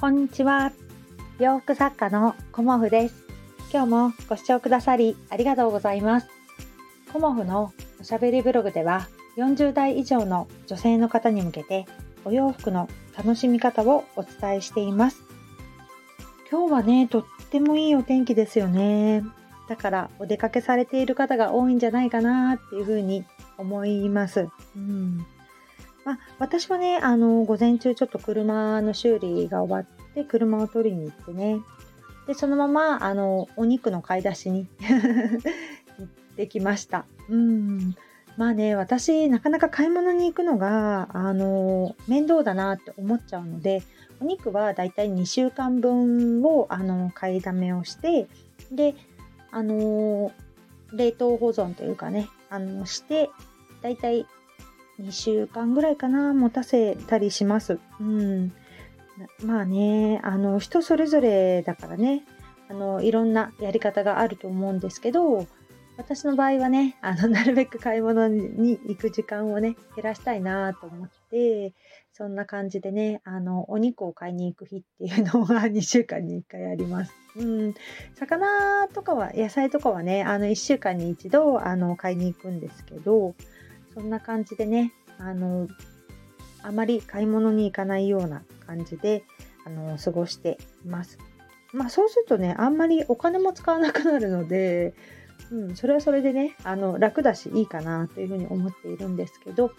こんにちは。洋服作家のコモフです。今日もご視聴くださりありがとうございます。コモフのおしゃべりブログでは40代以上の女性の方に向けてお洋服の楽しみ方をお伝えしています。今日はね、とってもいいお天気ですよね。だからお出かけされている方が多いんじゃないかなっていうふうに思います。うんまあ、私はね、あの、午前中ちょっと車の修理が終わって車を取りに行ってね、で、そのまま、あの、お肉の買い出しに 行ってきました。うん。まあね、私、なかなか買い物に行くのが、あの、面倒だなって思っちゃうので、お肉はだいたい2週間分を、あの、買いだめをして、で、あの、冷凍保存というかね、あの、して、だいたい2週間ぐらいかな、持たせたりします。うん。まあね、あの、人それぞれだからね、あの、いろんなやり方があると思うんですけど、私の場合はね、あの、なるべく買い物に行く時間をね、減らしたいなと思って、そんな感じでね、あの、お肉を買いに行く日っていうのは 2週間に1回あります。うん。魚とかは、野菜とかはね、あの、1週間に1度、あの、買いに行くんですけど、そんな感じでね、あの、あまり買い物に行かないような感じで、あの、過ごしています。まあそうするとね、あんまりお金も使わなくなるので、うん、それはそれでね、あの、楽だしいいかなというふうに思っているんですけど、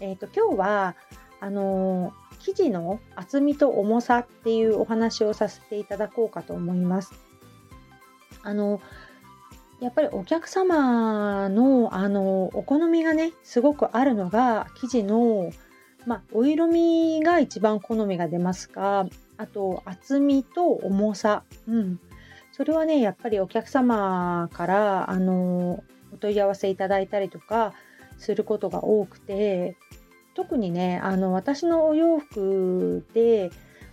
えっ、ー、と、今日は、あの生地の厚みと重さっていうお話をさせていただこうかと思います。あの、やっぱりお客様のあのお好みがねすごくあるのが生地の、まあ、お色味が一番好みが出ますがあと厚みと重さ、うん、それはねやっぱりお客様からあのお問い合わせいただいたりとかすることが多くて特にねあの私のお洋服で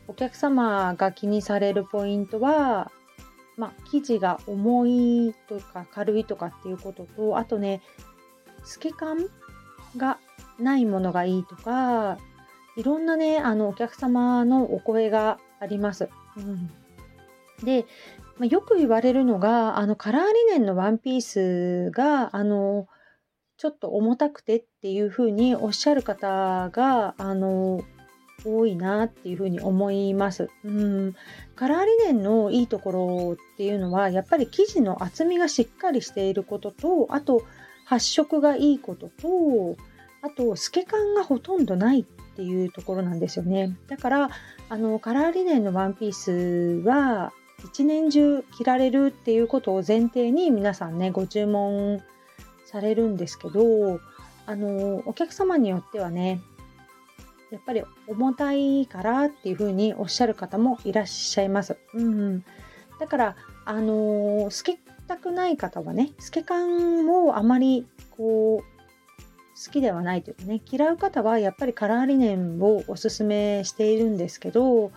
お客様が気にされるポイントはまあ、生地が重いとか軽いとかっていうこととあとね透け感がないものがいいとかいろんなねあのお客様のお声があります。うん、で、まあ、よく言われるのがあのカラーリネンのワンピースがあのちょっと重たくてっていうふうにおっしゃる方があの多いなっていうふうに思います。うん、カラーリネンのいいところっていうのはやっぱり生地の厚みがしっかりしていることとあと発色がいいこととあと透け感がほとんどないっていうところなんですよね。だからあのカラーリネンのワンピースは一年中着られるっていうことを前提に皆さんねご注文されるんですけどあのお客様によってはねやっぱり重たいからっていうふうにおっしゃる方もいらっしゃいます。うん、だから、あのー、透けたくない方はね、透け感もあまりこう、好きではないというかね、嫌う方はやっぱりカラーリネンをおすすめしているんですけど、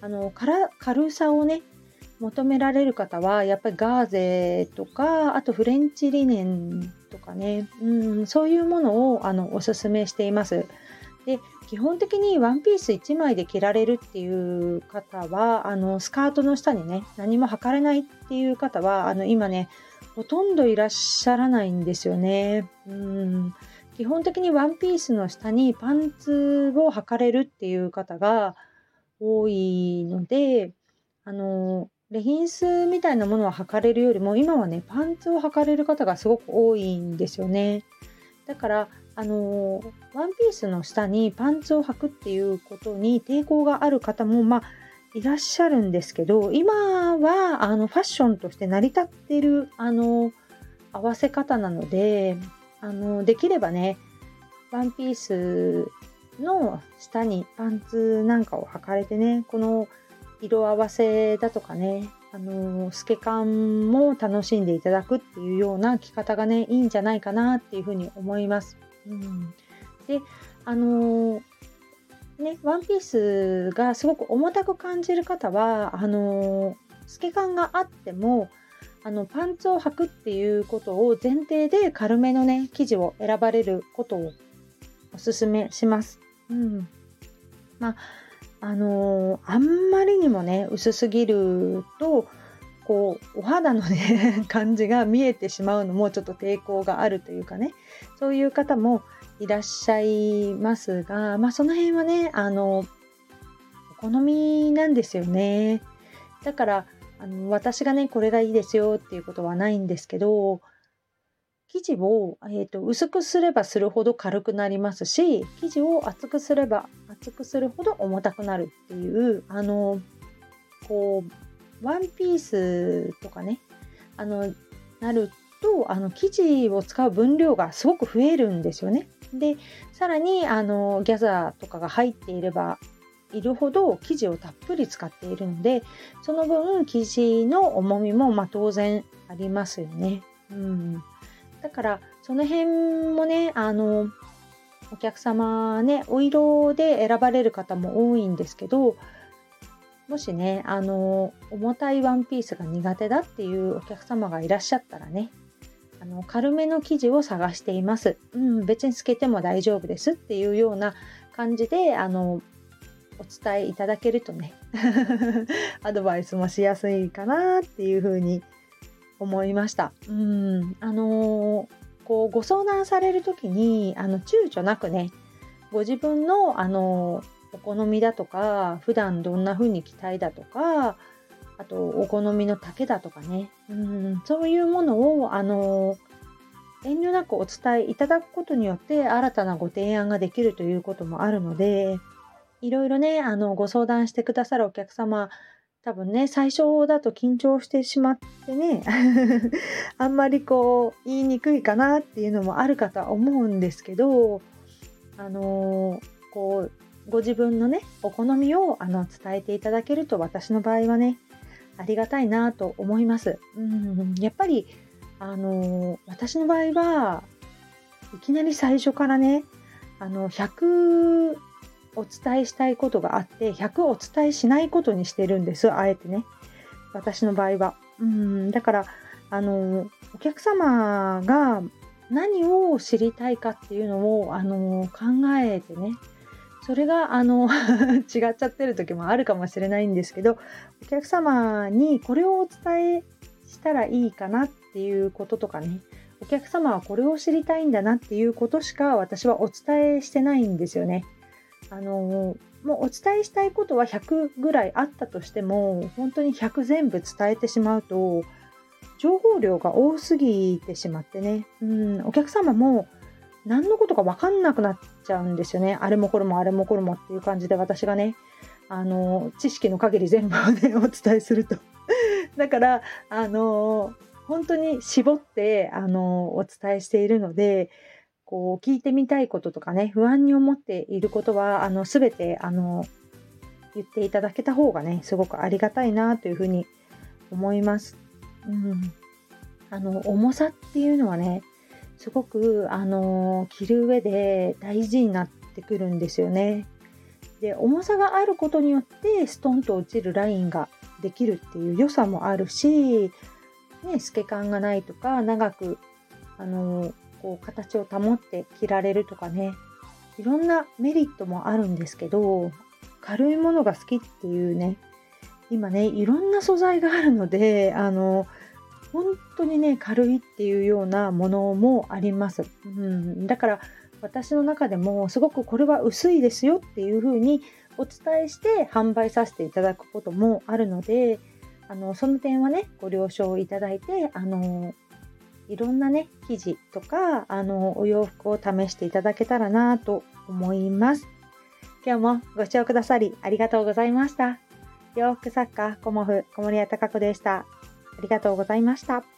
あの軽さをね、求められる方はやっぱりガーゼとかあとフレンチリネンとかね、うん、そういうものをあのおすすめしています。で基本的にワンピース1枚で着られるっていう方はあのスカートの下にね何も履かれないっていう方はあの今ねほとんどいらっしゃらないんですよね。うん基本的にワンピースの下にパンツを履かれるっていう方が多いのであのレギンスみたいなものは履かれるよりも今はねパンツを履かれる方がすごく多いんですよね。だからあのワンピースの下にパンツを履くっていうことに抵抗がある方もまあいらっしゃるんですけど今はあのファッションとして成り立ってるあの合わせ方なのであのできればねワンピースの下にパンツなんかを履かれてねこの色合わせだとかねあの透け感も楽しんでいただくっていうような着方がねいいんじゃないかなっていうふうに思います。うん、であのねワンピースがすごく重たく感じる方はあの透け感があってもあのパンツを履くっていうことを前提で軽めのね生地を選ばれることをおすすめします。うん、まああのー、あんまりにもね薄すぎるとこうお肌のね 感じが見えてしまうのもちょっと抵抗があるというかね。そういう方もいらっしゃいますがまあその辺はねあのお好みなんですよね。だからあの私がねこれがいいですよっていうことはないんですけど生地を、えーと、薄くすればするほど軽くなりますし生地を厚くすれば厚くするほど重たくなるっていうあのこうワンピースとかねあのなるとあの生地を使う分量がすごく増えるんですよね。でさらにあのギャザーとかが入っていればいるほど生地をたっぷり使っているのでその分生地の重みもま当然ありますよね。うん、だからその辺もねあのお客様ねお色で選ばれる方も多いんですけどもしねあの重たいワンピースが苦手だっていうお客様がいらっしゃったらねあの軽めの生地を探しています、うん、別につけても大丈夫ですっていうような感じであのお伝えいただけるとね アドバイスもしやすいかなっていうふうに思いました。うんあの、こうご相談される時にあの躊躇なくねご自分の、あの、お好みだとか普段どんな風に着たいだとかあとお好みの丈だとかね。うんそういうものを、あの、遠慮なくお伝えいただくことによって新たなご提案ができるということもあるのでいろいろねあのご相談してくださるお客様多分ね最初だと緊張してしまってね あんまりこう言いにくいかなっていうのもあるかとは思うんですけどあの、こうご自分のねお好みをあの伝えていただけると私の場合はねありがたいなと思います。うん。やっぱりあの、私の場合はいきなり最初からねあの100お伝えしたいことがあって100お伝えしないことにしてるんですあえてね。私の場合は。うん。だからあのお客様が何を知りたいかっていうのをあの考えてねそれがあの 違っちゃってる時もあるかもしれないんですけどお客様にこれをお伝えしたらいいかなっていうこととかねお客様はこれを知りたいんだなっていうことしか私はお伝えしてないんですよね。あのもうお伝えしたいことは100ぐらいあったとしても本当に100全部伝えてしまうと情報量が多すぎてしまってね、うん、お客様も何のことか分かんなくなっちゃうんですよね。あれもこれもあれもこれもっていう感じで私がねあの知識の限り全部をねお伝えすると。だからあの本当に絞ってあのお伝えしているのでこう聞いてみたいこととかね不安に思っていることはあの全てあの言っていただけた方がねすごくありがたいなというふうに思います。うん、あの重さっていうのはねすごくあの着る上で大事になってくるんですよね。で重さがあることによってストンと落ちるラインができるっていう良さもあるし、ね、透け感がないとか長くあのこう形を保って着られるとかねいろんなメリットもあるんですけど軽いものが好きっていうね今ねいろんな素材があるのであの本当にね軽いっていうようなものもあります、うん、だから私の中でもすごくこれは薄いですよっていう風にお伝えして販売させていただくこともあるのであのその点はねご了承いただいてあのいろんなね、生地とか、あの、お洋服を試していただけたらなと思います。今日もご視聴くださりありがとうございました。洋服作家、コモフ、小森屋隆子でした。ありがとうございました。